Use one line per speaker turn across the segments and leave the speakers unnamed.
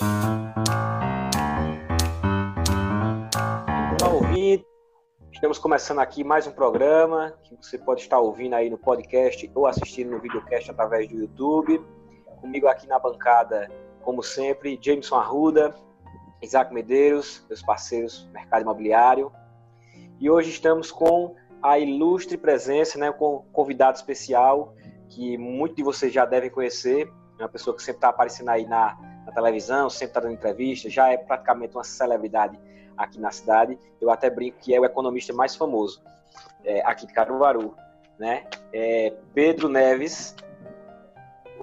Olá, ouvinte. Estamos começando aqui mais um programa que você pode estar ouvindo aí no podcast ou assistindo no videocast através do YouTube. Comigo aqui na bancada, como sempre, Jameson Arruda, Isaac Medeiros, meus parceiros do mercado imobiliário. E hoje estamos com a ilustre presença, né, com um convidado especial que muitos de vocês já devem conhecer, é uma pessoa que sempre está aparecendo aí na, na televisão, sempre está dando entrevista, já é praticamente uma celebridade aqui na cidade. Eu até brinco que é o economista mais famoso é, aqui de Caruaru, né? É Pedro Neves.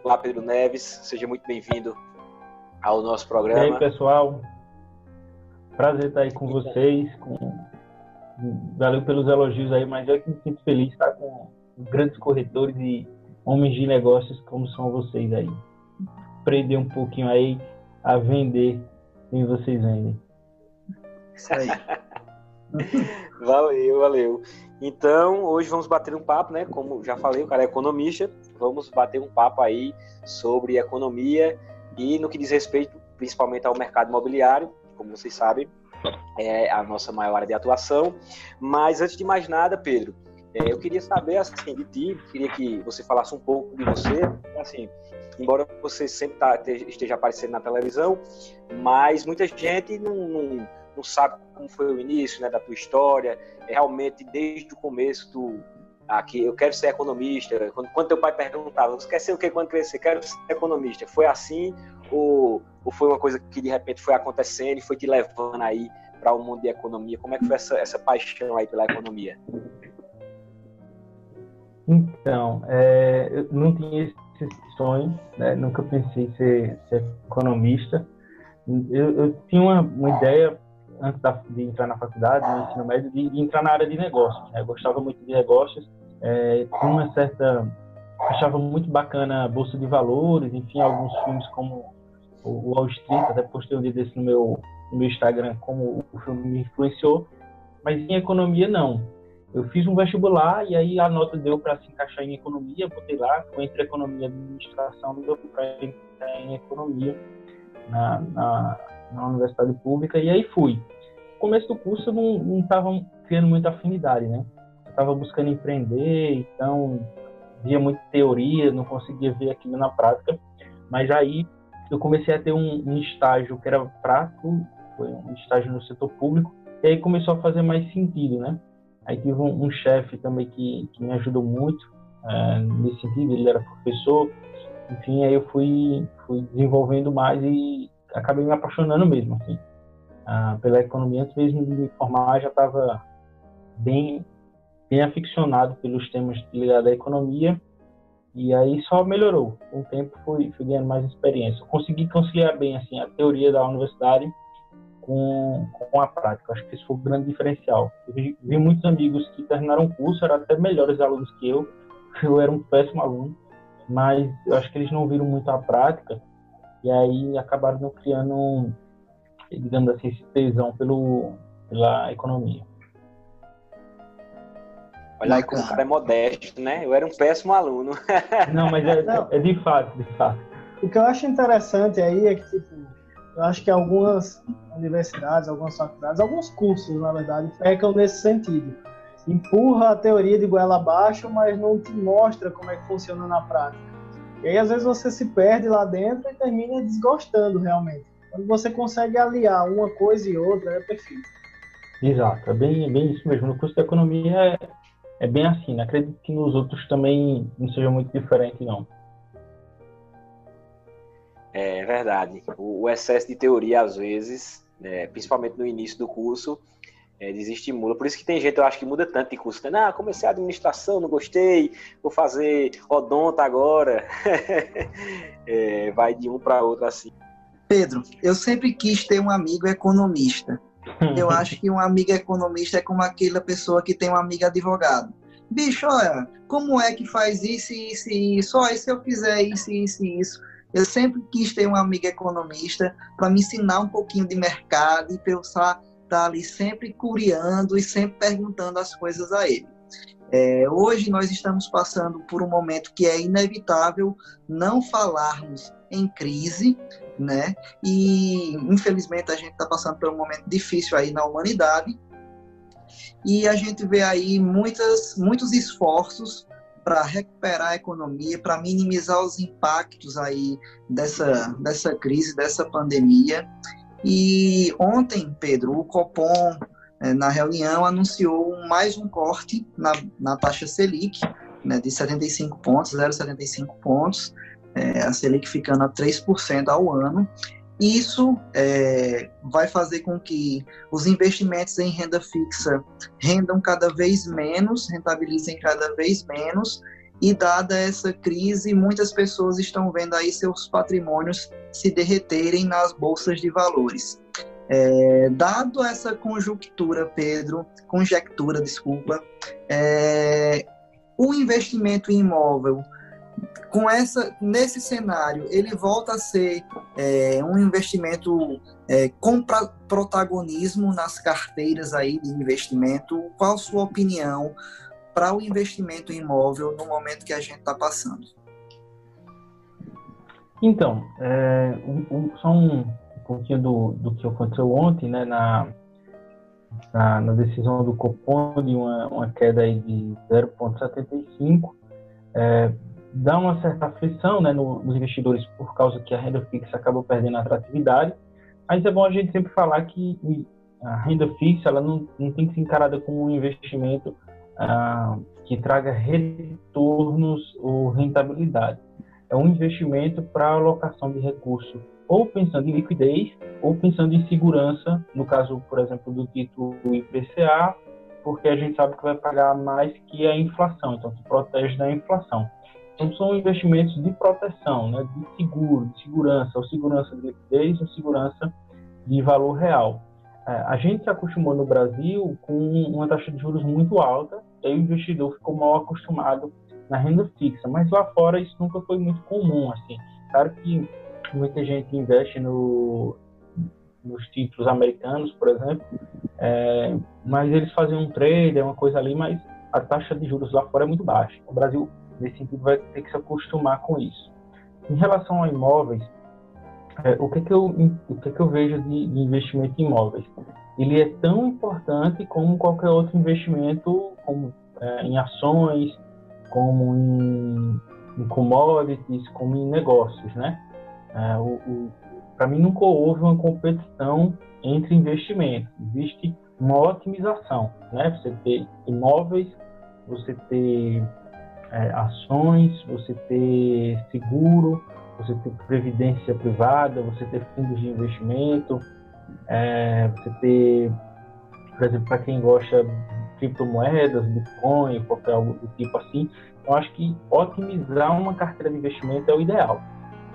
Olá, Pedro Neves, seja muito bem-vindo ao nosso programa.
E aí, pessoal? Prazer estar aí com vocês. Com... Valeu pelos elogios aí, mas eu me sinto feliz estar com grandes corretores e homens de negócios como são vocês aí. Aprender um pouquinho aí a vender quem vocês vendem.
Isso aí. valeu, valeu. Então, hoje vamos bater um papo, né? Como já falei, o cara é economista. Vamos bater um papo aí sobre economia e no que diz respeito principalmente ao mercado imobiliário, como vocês sabem, é a nossa maior área de atuação. Mas antes de mais nada, Pedro, é, eu queria saber assim de ti, queria que você falasse um pouco de você, assim, embora você sempre tá, esteja aparecendo na televisão, mas muita gente não, não, não, sabe como foi o início né, da tua história, é realmente desde o começo tu aqui eu quero ser economista. Quando, quando teu pai perguntava, você quer ser o que quando crescer? Quero ser economista. Foi assim ou, ou foi uma coisa que de repente foi acontecendo e foi te levando aí para o mundo de economia? Como é que foi essa, essa paixão aí pela economia?
Então, é, eu não tinha esse sonho, né? nunca pensei em ser, ser economista. Eu, eu, tinha uma, uma ideia, antes de entrar na faculdade, no ensino médio, de, de entrar na área de negócios. Né? Eu gostava muito de negócios, é, tinha uma certa. achava muito bacana a Bolsa de Valores, enfim, alguns filmes como o Wall Street, até postei um dia desse no meu, no meu Instagram como o filme me influenciou, mas em economia não eu fiz um vestibular e aí a nota deu para se encaixar em economia, botei lá, entre economia e administração, deu para entrar em economia na, na, na, universidade pública e aí fui. No começo do curso eu não estava criando muita afinidade, né? Estava buscando empreender, então via muita teoria, não conseguia ver aquilo na prática, mas aí eu comecei a ter um, um estágio que era prático, foi um estágio no setor público, e aí começou a fazer mais sentido, né? Aí tive um, um chefe também que, que, me ajudou muito é, nesse sentido, ele era professor. Enfim, aí eu fui, fui desenvolvendo mais e acabei me apaixonando mesmo, assim, ah, pela economia. Antes mesmo de me formar, já estava bem, bem aficionado pelos temas ligados à economia. E aí só melhorou. Com o tempo fui, fui ganhando mais experiência. Consegui conciliar bem assim a teoria da universidade com, com a prática. Acho que isso foi o um grande diferencial. Eu vi, vi, muitos amigos que terminaram o curso, eram até melhores alunos que eu. Eu era um péssimo aluno, mas eu acho que eles não viram muito a prática e aí acabaram não criando, digamos assim, esse tesão pelo, pela economia.
Olha aí como o cara é modesto, né? Eu era um péssimo aluno.
Não, mas é, é de fato, de fato.
O que eu acho interessante aí é que, tipo, eu acho que algumas universidades, algumas faculdades, alguns cursos, na verdade, pecam nesse sentido. Empurra a teoria de goela abaixo, mas não te mostra como é que funciona na prática. E aí, às vezes, você se perde lá dentro e termina desgostando realmente. Quando você consegue aliar uma coisa e outra, é perfeito.
Exato, é bem, é bem isso mesmo. No curso de economia é, é bem assim. Acredito que nos outros também não seja muito diferente, não.
É verdade. O, o excesso de teoria, às vezes, é, principalmente no início do curso, é, desestimula. Por isso que tem gente, eu acho que muda tanto de curso. Né? Ah, comecei a administração, não gostei, vou fazer odonta agora. é, vai de um para outro assim.
Pedro, eu sempre quis ter um amigo economista. Eu acho que um amigo economista é como aquela pessoa que tem um amigo advogado. Bicho, olha, como é que faz isso, isso e isso? Olha, se eu fizer isso, isso e isso eu sempre quis ter uma amiga economista para me ensinar um pouquinho de mercado e pensar estar ali sempre curiando e sempre perguntando as coisas a ele. É, hoje nós estamos passando por um momento que é inevitável não falarmos em crise, né? E infelizmente a gente está passando por um momento difícil aí na humanidade e a gente vê aí muitas, muitos esforços para recuperar a economia, para minimizar os impactos aí dessa, dessa crise, dessa pandemia. E ontem, Pedro, o Copom, eh, na reunião, anunciou mais um corte na, na taxa Selic, né, de 75 pontos, 0,75 pontos, é, a Selic ficando a 3% ao ano. Isso é, vai fazer com que os investimentos em renda fixa rendam cada vez menos, rentabilizem cada vez menos, e dada essa crise, muitas pessoas estão vendo aí seus patrimônios se derreterem nas bolsas de valores. É, dado essa conjuntura, Pedro, conjectura, desculpa, é, o investimento em imóvel com essa nesse cenário ele volta a ser é, um investimento é, com pra, protagonismo nas carteiras aí de investimento. Qual sua opinião para o investimento imóvel no momento que a gente está passando?
Então é, um, um, só um, um pouquinho do, do que aconteceu ontem né na na, na decisão do Copom de uma, uma queda aí de 0,75 é, dá uma certa aflição né, nos investidores por causa que a renda fixa acabou perdendo atratividade, mas é bom a gente sempre falar que a renda fixa ela não, não tem que ser encarada como um investimento ah, que traga retornos ou rentabilidade. É um investimento para alocação de recursos, ou pensando em liquidez, ou pensando em segurança, no caso, por exemplo, do título IPCA, porque a gente sabe que vai pagar mais que a inflação, então se protege da inflação. Então, são investimentos de proteção, né, de seguro, de segurança, ou segurança de liquidez, ou segurança de valor real. É, a gente se acostumou no Brasil com uma taxa de juros muito alta, e aí o investidor ficou mal acostumado na renda fixa, mas lá fora isso nunca foi muito comum, assim. Claro que muita gente investe no, nos títulos americanos, por exemplo, é, mas eles fazem um trade, é uma coisa ali, mas a taxa de juros lá fora é muito baixa. O Brasil Nesse sentido, vai ter que se acostumar com isso. Em relação a imóveis, é, o, que, que, eu, o que, que eu vejo de, de, investimento em imóveis? Ele é tão importante como qualquer outro investimento, como é, em ações, como em, em, commodities, como em negócios, né? É, Para mim, nunca houve uma competição entre investimentos. Existe uma otimização, né? Você ter imóveis, você ter é, ações, você ter seguro, você ter previdência privada, você ter fundos de investimento, é, você ter, por exemplo, para quem gosta de criptomoedas, Bitcoin, qualquer algo do tipo assim, eu acho que otimizar uma carteira de investimento é o ideal.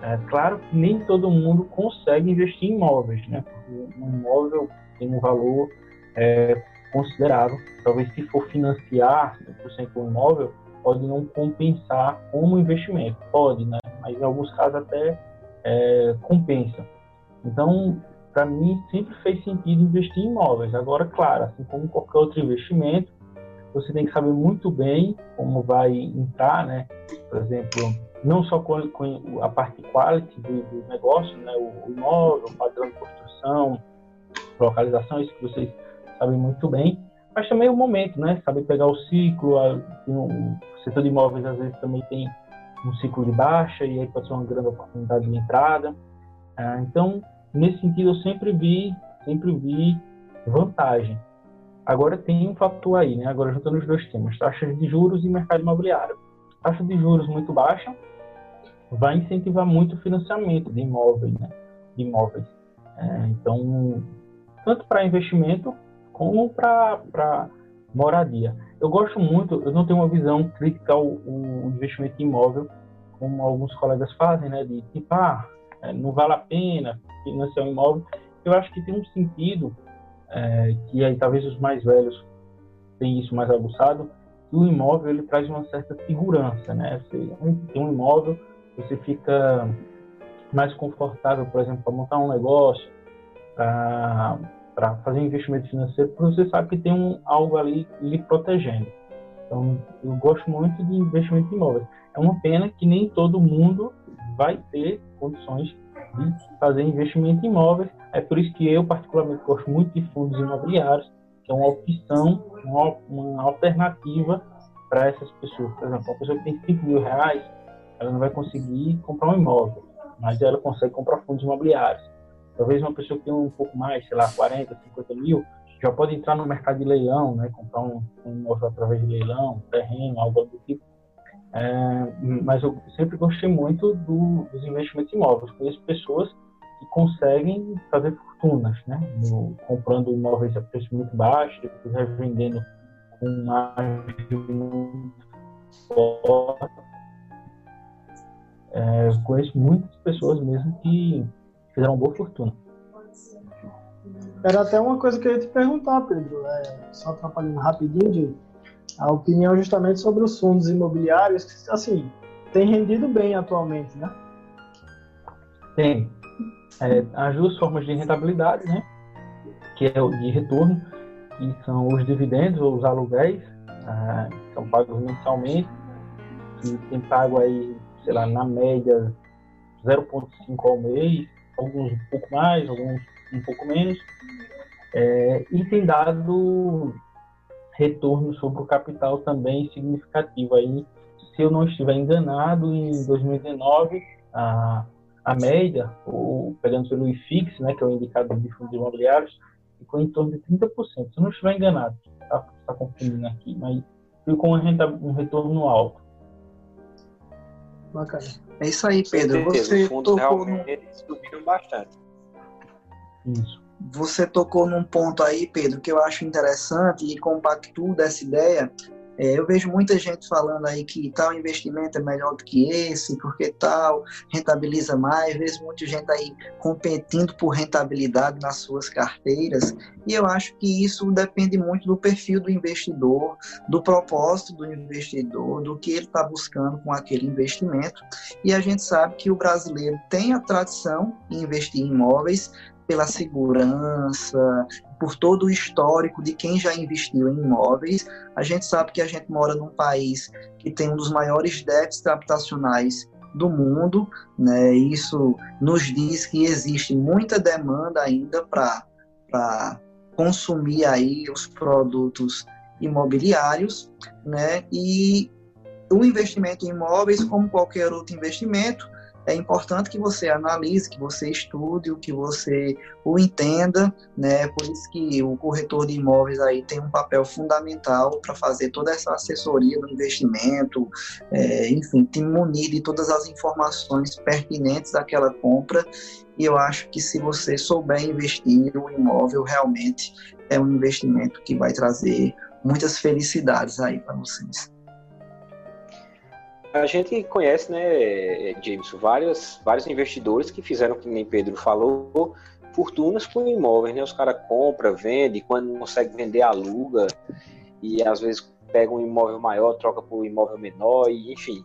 É claro que nem todo mundo consegue investir em imóveis, né? Porque um imóvel tem um valor é, considerável. Talvez se for financiar 100% um imóvel, pode não compensar como investimento. Pode, né? Mas em alguns casos até é, compensa. Então, para mim, sempre fez sentido investir em imóveis. Agora, claro, assim como qualquer outro investimento, você tem que saber muito bem como vai entrar, né? Por exemplo, não só com, a parte quality do, do negócio, né? O, o imóvel, o padrão de construção, localização, isso que vocês sabem muito bem, mas também o momento, né? Saber pegar o ciclo, o setor de imóveis às vezes também tem um ciclo de baixa e aí pode ser uma grande oportunidade de entrada. Ah, então, nesse sentido, eu sempre vi, sempre vi vantagem. Agora tem um fator aí, né? Agora juntando os dois temas, taxas de juros e mercado imobiliário. Taxa de juros muito baixa vai incentivar muito o financiamento de imóveis, né? De imóveis. É, então, tanto para investimento como para moradia. Eu gosto muito, eu não tenho uma visão crítica ao, ao investimento em imóvel, como alguns colegas fazem, né? De tipo, ah, é, não vale a pena financiar um imóvel. Eu acho que tem um sentido, é, que aí talvez os mais velhos têm isso mais aguçado, que o imóvel ele traz uma certa segurança, né? Você tem um imóvel, você fica mais confortável, por exemplo, para montar um negócio, para para fazer investimento financeiro, porque você sabe que tem um, algo ali lhe protegendo. Então, eu gosto muito de investimento em imóveis. É uma pena que nem todo mundo vai ter condições de fazer investimento em imóveis. É por isso que eu, particularmente, gosto muito de fundos imobiliários, que é uma opção, uma, uma alternativa para essas pessoas. Por exemplo, uma pessoa que tem 5 mil reais, ela não vai conseguir comprar um imóvel, mas ela consegue comprar fundos imobiliários. Talvez uma pessoa que tem um pouco mais, sei lá, 40, 50 mil, já pode entrar no mercado de leilão, né? comprar um, um imóvel através de leilão, terreno, algo do tipo. É, mas eu sempre gostei muito do, dos investimentos imóveis. Conheço pessoas que conseguem fazer fortunas, né? No, comprando imóveis a preço muito baixo, depois revendendo com margem forte. É, conheço muitas pessoas mesmo que fizeram boa fortuna.
Era até uma coisa que eu ia te perguntar, Pedro, é, só atrapalhando rapidinho, de, a opinião justamente sobre os fundos imobiliários, que, assim, tem rendido bem atualmente, né?
Tem. É, as duas formas de rentabilidade, né? Que é o de retorno, que são os dividendos ou os aluguéis, ah, são pagos mensalmente, que tem pago aí, sei lá, na média 0,5 ao mês, alguns um pouco mais, alguns um pouco menos, é, e tem dado retorno sobre o capital também significativo. Aí, se eu não estiver enganado, em 2019, a, a média, ou, pegando pelo IFIX, né, que é o indicador de fundos imobiliários, ficou em torno de 30%. Se eu não estiver enganado, está tá confundindo aqui, mas ficou um retorno alto.
Bacana. É isso aí, Pedro. Você tocou realmente
no... subiram bastante.
Isso.
Você tocou num ponto aí, Pedro, que eu acho interessante e compactuo dessa ideia. É, eu vejo muita gente falando aí que tal investimento é melhor do que esse, porque tal rentabiliza mais. Vejo muita gente aí competindo por rentabilidade nas suas carteiras. E eu acho que isso depende muito do perfil do investidor, do propósito do investidor, do que ele está buscando com aquele investimento. E a gente sabe que o brasileiro tem a tradição em investir em imóveis, pela segurança, por todo o histórico de quem já investiu em imóveis. A gente sabe que a gente mora num país que tem um dos maiores déficits habitacionais do mundo, né? Isso nos diz que existe muita demanda ainda para consumir aí os produtos imobiliários, né? E o investimento em imóveis, como qualquer outro investimento, é importante que você analise, que você estude, que você o entenda, né? Por isso que o corretor de imóveis aí tem um papel fundamental para fazer toda essa assessoria do investimento, é, enfim, te munir de todas as informações pertinentes daquela compra. E eu acho que se você souber investir, o imóvel realmente é um investimento que vai trazer muitas felicidades aí para vocês.
A gente conhece, né, James, vários, vários investidores que fizeram, que nem Pedro falou, fortunas com imóveis, né? Os caras compram, vendem, quando consegue vender, aluga, e às vezes pega um imóvel maior, troca por um imóvel menor, e enfim.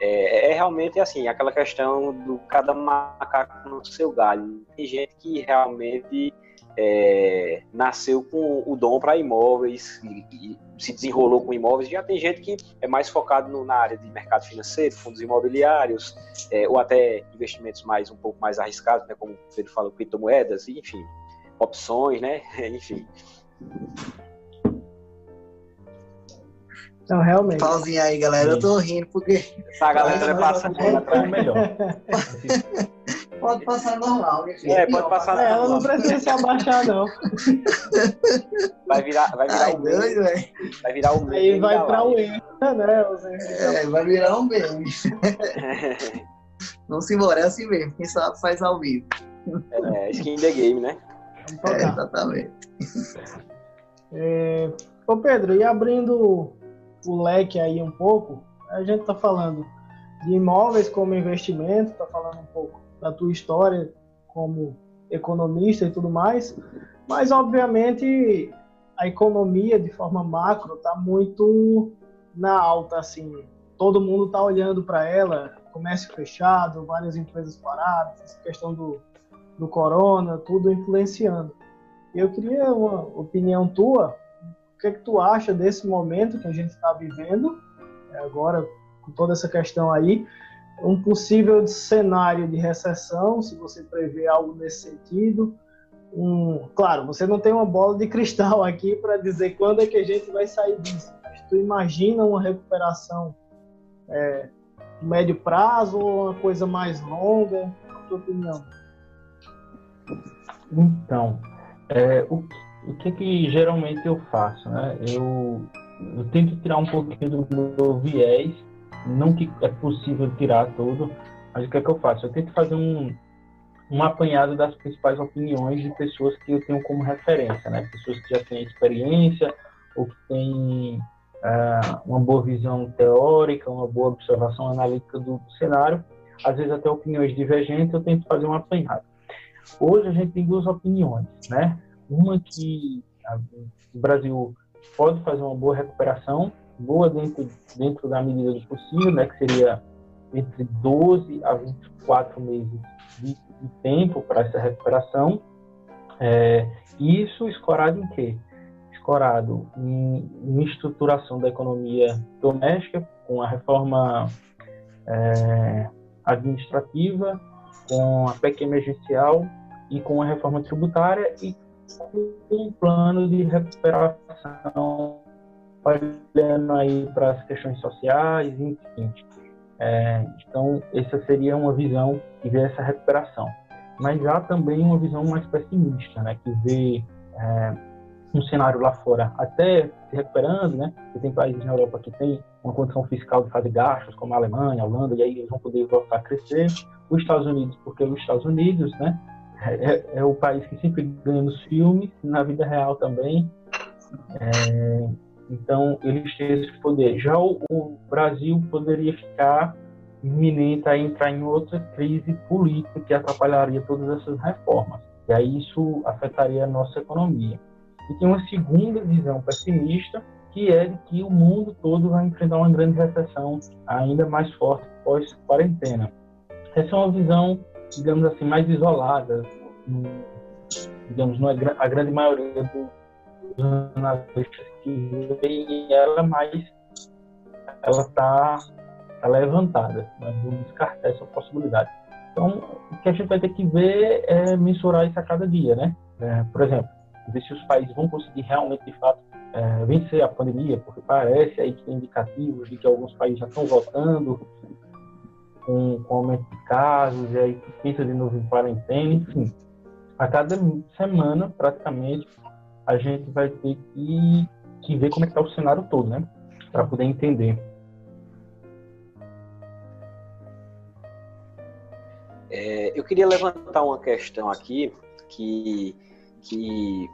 É, é realmente assim, aquela questão do cada macaco no seu galho. Tem gente que realmente é, nasceu com o dom para imóveis e, e, se desenrolou com imóveis. Já tem gente que é mais focado no, na área de mercado financeiro, fundos imobiliários, é, ou até investimentos mais um pouco mais arriscados, né, como o Pedro falou, criptomoedas, enfim, opções, né, enfim.
Não, realmente.
Pauzinha aí, galera. Eu tô rindo porque.
Essa galera passa melhor.
Pode passar normal,
né, É, pode passar
é, normal. Ela não precisa se abaixar, não.
Vai virar, vai virar
Ai,
um
doido,
meme. Vai virar um meme.
Aí vai pra o Insta, né?
É, vai virar um meme. Vamos embora, é assim mesmo. Quem sabe faz ao vivo.
É, skin the game, né?
É, exatamente.
É, ô Pedro, e abrindo o leque aí um pouco, a gente tá falando de imóveis como investimento, tá falando um pouco da tua história como economista e tudo mais, mas obviamente a economia de forma macro está muito na alta, assim, todo mundo está olhando para ela, comércio fechado, várias empresas paradas, questão do, do corona, tudo influenciando. Eu queria uma opinião tua, o que, é que tu acha desse momento que a gente está vivendo agora com toda essa questão aí um possível cenário de recessão, se você prevê algo nesse sentido. Um, claro, você não tem uma bola de cristal aqui para dizer quando é que a gente vai sair disso. Mas tu imagina uma recuperação é, médio prazo ou uma coisa mais longa? Na tua opinião?
Então, é, o, o que que geralmente eu faço, né? Eu, eu tento tirar um pouquinho do meu viés não que é possível tirar tudo, mas o que é que eu faço? Eu tento fazer um, um apanhado das principais opiniões de pessoas que eu tenho como referência, né? Pessoas que já têm experiência ou que têm uh, uma boa visão teórica, uma boa observação analítica do, cenário, às vezes até opiniões divergentes, eu tento fazer um apanhado. Hoje a gente tem duas opiniões, né? Uma que o Brasil pode fazer uma boa recuperação boa dentro, dentro da medida do possível, né, que seria entre 12 a 24 meses de, de tempo para essa recuperação. É, isso escorado em quê? Escorado em, em estruturação da economia doméstica, com a reforma é, administrativa, com a PEC emergencial e com a reforma tributária e com um plano de recuperação olhando aí para as questões sociais, enfim. É, então, essa seria uma visão que vê essa recuperação. Mas há também uma visão mais pessimista, né, que vê é, um cenário lá fora até se recuperando, né? Tem países na Europa que têm uma condição fiscal de fazer gastos, como a Alemanha, a Holanda, e aí eles vão poder voltar a crescer. Os Estados Unidos, porque os Estados Unidos, né, é, é o país que sempre ganha nos filmes, na vida real também. É, então, eles têm esse poder. Já o, o Brasil poderia ficar iminente a entrar em outra crise política que atrapalharia todas essas reformas. E aí isso afetaria a nossa economia. E tem uma segunda visão pessimista, que é de que o mundo todo vai enfrentar uma grande recessão ainda mais forte pós-quarentena. Essa é uma visão, digamos assim, mais isolada, digamos, não é a grande maioria do, jornalistas que veem ela, mas ela está tá levantada. Né? Vou descartar essa possibilidade. Então, o que a gente vai ter que ver é mensurar isso a cada dia, né? É, por exemplo, ver se os países vão conseguir realmente, de fato, é, vencer a pandemia, porque parece aí que tem indicativos de que alguns países já estão voltando com, com aumento de casos, e aí pensa de novo em quarentena, enfim. A cada semana, praticamente, a gente vai ter que, que ver como é que está o cenário todo, né? Para poder entender.
É, eu queria levantar uma questão aqui que, que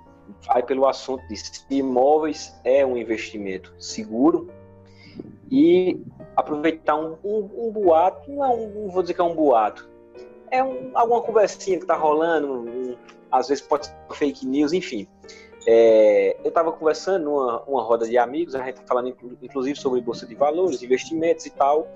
vai pelo assunto de se imóveis é um investimento seguro e aproveitar um, um, um boato, não, é não, vou dizer que é um boato, é um, alguma conversinha que está rolando, às vezes pode ser fake news, enfim. É, eu estava conversando numa uma roda de amigos, a gente falando inclusive sobre bolsa de valores, investimentos e tal.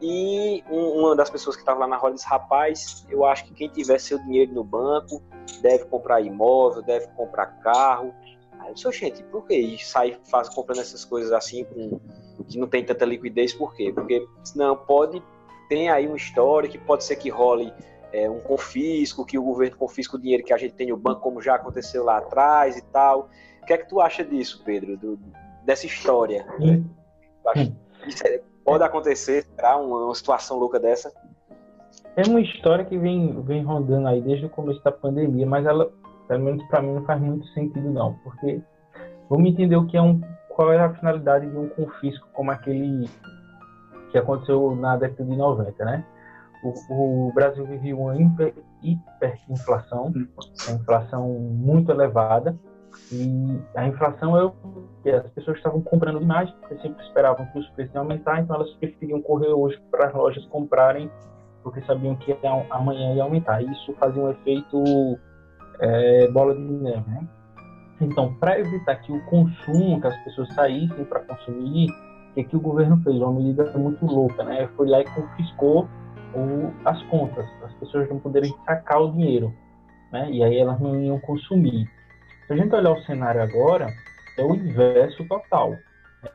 E um, uma das pessoas que estava lá na roda disse: Rapaz, eu acho que quem tiver seu dinheiro no banco deve comprar imóvel, deve comprar carro. Aí eu disse: Gente, por que sair faz, comprando essas coisas assim com, que não tem tanta liquidez? Por quê? Porque não pode. Tem aí uma história que pode ser que role é, um confisco, que o governo confisca o dinheiro que a gente tem no banco, como já aconteceu lá atrás e tal. O que é que tu acha disso, Pedro, do, dessa história? Hum. É, pode acontecer, será uma, uma, situação louca dessa?
É uma história que vem, vem rondando aí desde o começo da pandemia, mas ela, pelo menos para mim, não faz muito sentido não, porque vamos entender o que é um, qual é a finalidade de um confisco como aquele que aconteceu na década de 90, né? O, o Brasil vivia uma hiper, hiperinflação, uma inflação muito elevada, e a inflação é o que as pessoas estavam comprando demais, porque sempre esperavam que os preços iam aumentar, então elas preferiam correr hoje para as lojas comprarem, porque sabiam que amanhã ia aumentar. Isso fazia um efeito é, bola de neve, né? Então, para evitar que o consumo, que as pessoas saíssem para consumir, o que, que o governo fez? Uma medida muito louca, né? Foi lá e confiscou ou as contas, as pessoas não poderem sacar o dinheiro, né? E aí elas não iam consumir. Se a gente olhar o cenário agora, é o inverso total.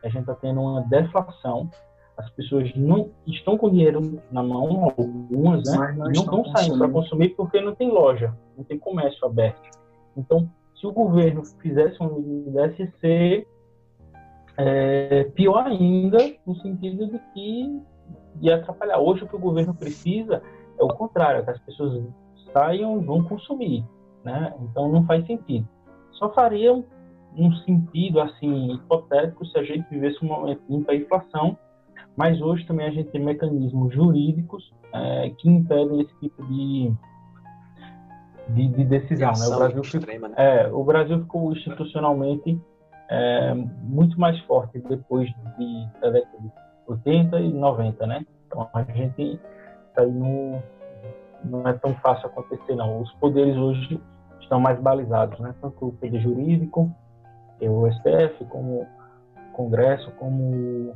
A gente está tendo uma deflação, as pessoas não estão com dinheiro na mão, algumas, né? Mas não, não estão saindo para consumir porque não tem loja, não tem comércio aberto. Então, se o governo fizesse uma medida ser é, pior ainda, no sentido de que de atrapalhar. Hoje o que o governo precisa é o contrário, que as pessoas saiam e vão consumir, né? Então não faz sentido. Só faria um sentido assim hipotético se a gente vivesse um momento de inflação mas hoje também a gente tem mecanismos jurídicos é, que impedem esse tipo de, de, de decisão. De né? O, Brasil extrema, ficou, né? é, o Brasil ficou institucionalmente é, muito mais forte depois de, da década de 80 e 90, né? Então a gente está aí no, não é tão fácil acontecer, não. Os poderes hoje estão mais balizados, né? Tanto o poder jurídico, que é o STF, como o Congresso, como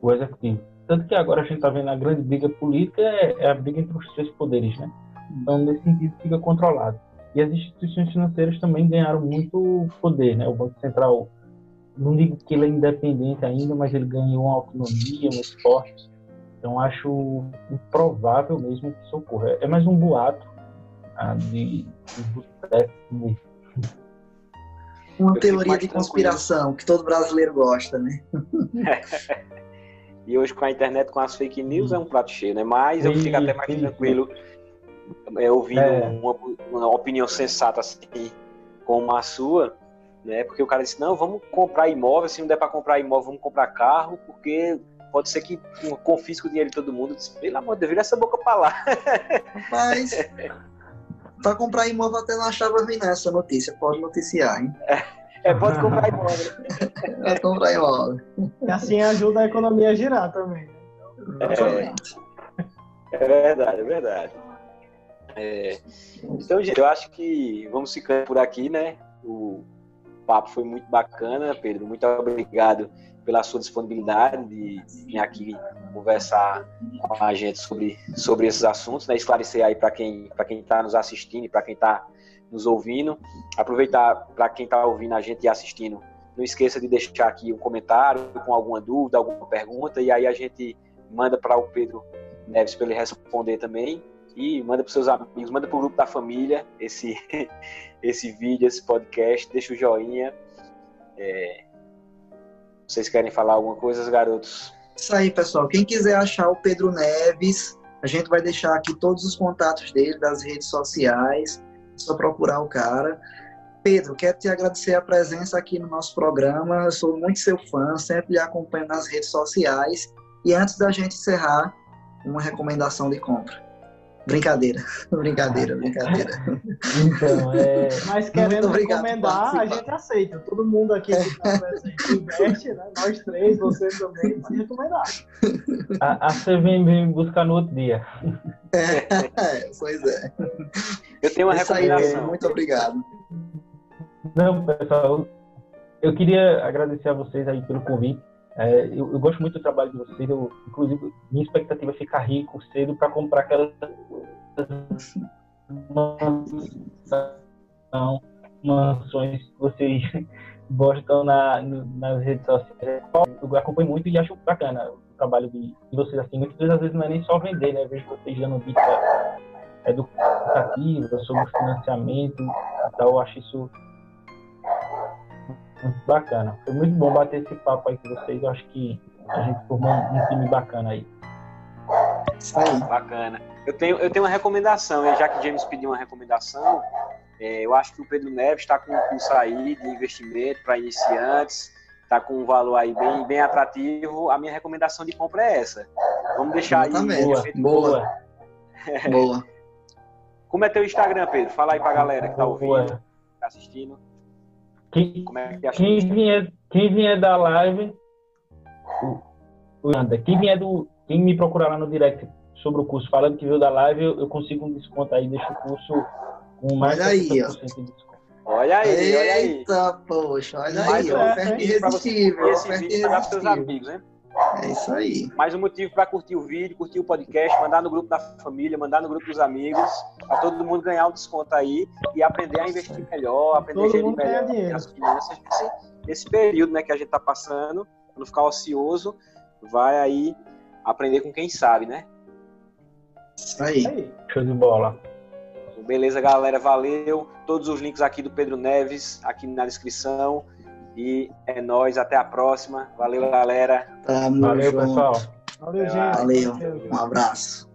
o executivo. Tanto que agora a gente está vendo a grande briga política é, é, a briga entre os três poderes, né? Então, nesse sentido, fica controlado. E as instituições financeiras também ganharam muito poder, né? O Banco Central, não digo que ele é independente ainda, mas ele ganhou uma autonomia muito forte. Então, acho improvável mesmo que isso ocorra. É mais um boato ah, de, de
uma teoria de conspiração que todo brasileiro gosta, né?
E hoje com a internet, com as fake news, é um prato cheio, né? Mas eu fico até mais tranquilo é, ouvindo é. Uma, uma, opinião sensata assim, como a sua, né? Porque o cara disse, não, vamos comprar imóvel, se não der para comprar imóvel, vamos comprar carro, porque pode ser que confisque o dinheiro de todo mundo. disse, pelo amor de Deus, vira essa boca para lá.
Rapaz, para comprar imóvel até não achava ruim nessa notícia, pode noticiar, hein?
É, pode comprar imóvel.
pode comprar imóvel.
E assim ajuda a economia a girar também.
É, é verdade, é verdade. É, então, gente, eu acho que vamos ficando por aqui, né? O papo foi muito bacana, Pedro. Muito obrigado pela sua disponibilidade de, vir aqui conversar com a gente sobre, sobre esses assuntos, né? esclarecer aí para quem para quem está nos assistindo, para quem está nos ouvindo. Aproveitar para quem está ouvindo a gente e assistindo, não esqueça de deixar aqui um comentário com alguma dúvida, alguma pergunta, e aí a gente manda para o Pedro Neves para ele responder também. E manda para seus amigos, manda para o grupo da família esse, esse vídeo, esse podcast, deixa o joinha. É... Vocês querem falar alguma coisa, garotos?
Isso aí, pessoal. Quem quiser achar o Pedro Neves, a gente vai deixar aqui todos os contatos dele das redes sociais só procurar o cara. Pedro, quero te agradecer a presença aqui no nosso programa. Eu sou muito seu fã, sempre lhe acompanho nas redes sociais. E antes da gente encerrar, uma recomendação de compra. Brincadeira, brincadeira, brincadeira.
Então, é... Mas querendo recomendar, a gente aceita. Todo mundo aqui que está presente investe, né? Nós três, você também, pode recomendar. A,
a você vem, vem buscar no outro dia.
É, pois é.
Eu tenho uma Essa recomendação.
Aí, muito obrigado.
Não, pessoal, eu queria agradecer a vocês aí pelo convite. É, eu, eu, gosto muito do trabalho de vocês. Eu, inclusive, minha expectativa é ficar rico cedo para comprar aquelas mansões que vocês gostam na, nas redes sociais. Eu acompanho muito e acho bacana o trabalho de, de vocês. Assim, muitas vezes não é nem só vender, né? Eu vejo vocês dando dica educativa sobre financiamento então Eu acho isso muito bacana. Foi muito bom bater esse papo aí com vocês. Eu acho que a gente formou um time bacana aí.
Isso aí. Bacana. Eu tenho, eu tenho uma recomendação, já que James pediu uma recomendação, é, eu acho que o Pedro Neves está com um curso aí de investimento para iniciantes, está com um valor aí bem, bem atrativo. A minha recomendação de compra é essa. Vamos deixar
eu aí. Boa, boa. boa.
Como é teu Instagram, Pedro? Fala aí para a galera que está ouvindo, está assistindo.
Quem, é que quem, vier, quem vier da live, anda. Quem vier do, quem me procurar lá no direct sobre o curso falando que veio da live, eu, eu consigo um desconto aí, deixo o curso
com mais olha aí, ó.
Olha aí, Eita, olha aí.
Eita, poxa, olha mais aí, um oferta irresistível. Oferta irresistível. amigos, né? É isso aí.
Mais um motivo para curtir o vídeo, curtir o podcast, mandar no grupo da família, mandar no grupo dos amigos, para todo mundo ganhar um desconto aí e aprender a investir melhor, aprender todo a gerir melhor as finanças nesse, nesse período né, que a gente está passando, não ficar ocioso. vai aí aprender com quem sabe, né?
Isso aí.
Aí.
Show de bola.
Beleza, galera, valeu. Todos os links aqui do Pedro Neves aqui na descrição. E é nóis, até a próxima. Valeu, galera.
Tamo
Valeu,
junto.
pessoal.
Valeu, gente.
Valeu. Um abraço.